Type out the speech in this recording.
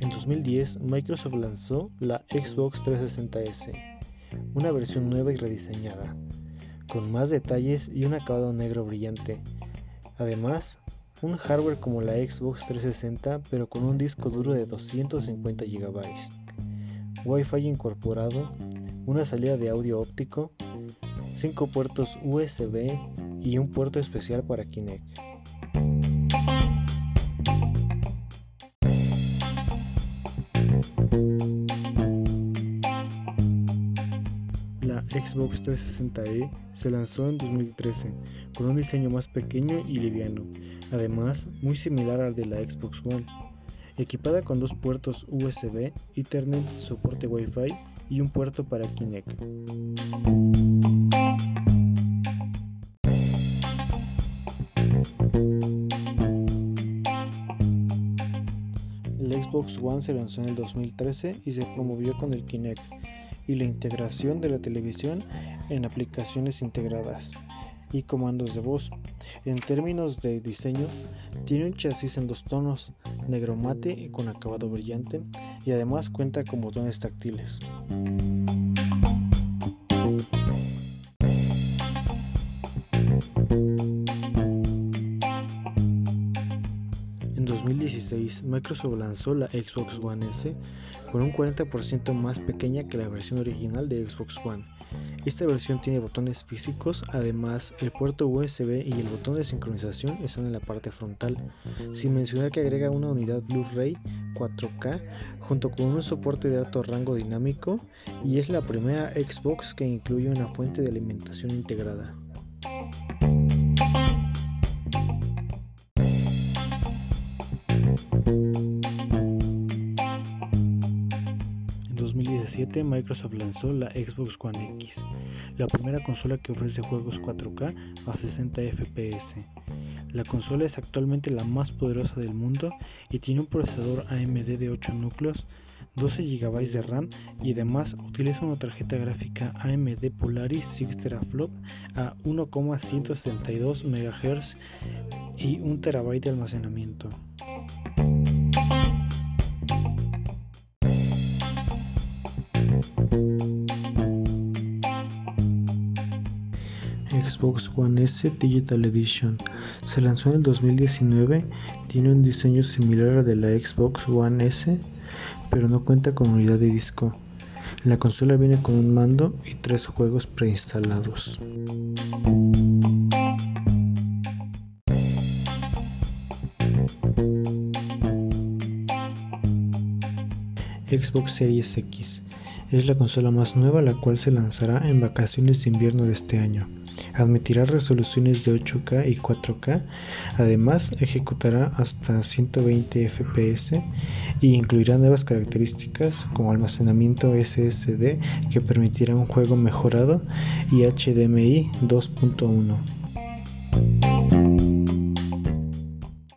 En 2010, Microsoft lanzó la Xbox 360S, una versión nueva y rediseñada, con más detalles y un acabado negro brillante. Además, un hardware como la Xbox 360 pero con un disco duro de 250 GB, Wi-Fi incorporado, una salida de audio óptico, 5 puertos USB y un puerto especial para Kinect. La Xbox 360e se lanzó en 2013 con un diseño más pequeño y liviano, además muy similar al de la Xbox One, equipada con dos puertos USB, Ethernet, soporte Wi-Fi y un puerto para Kinect. Xbox One se lanzó en el 2013 y se promovió con el Kinect y la integración de la televisión en aplicaciones integradas y comandos de voz. En términos de diseño, tiene un chasis en dos tonos, negro mate y con acabado brillante, y además cuenta con botones táctiles. 2016, Microsoft lanzó la Xbox One S con un 40% más pequeña que la versión original de Xbox One esta versión tiene botones físicos, además el puerto USB y el botón de sincronización están en la parte frontal, sin mencionar que agrega una unidad Blu-ray 4K junto con un soporte de alto rango dinámico y es la primera Xbox que incluye una fuente de alimentación integrada. Microsoft lanzó la Xbox One X, la primera consola que ofrece juegos 4K a 60 FPS. La consola es actualmente la más poderosa del mundo y tiene un procesador AMD de 8 núcleos, 12 GB de RAM y además utiliza una tarjeta gráfica AMD Polaris 6 teraflop a 1,172 MHz y 1 TB de almacenamiento. Xbox One S Digital Edition se lanzó en el 2019, tiene un diseño similar al de la Xbox One S, pero no cuenta con unidad de disco. La consola viene con un mando y tres juegos preinstalados. Xbox Series X es la consola más nueva la cual se lanzará en vacaciones de invierno de este año. Admitirá resoluciones de 8K y 4K, además ejecutará hasta 120 FPS y incluirá nuevas características como almacenamiento SSD que permitirá un juego mejorado y HDMI 2.1.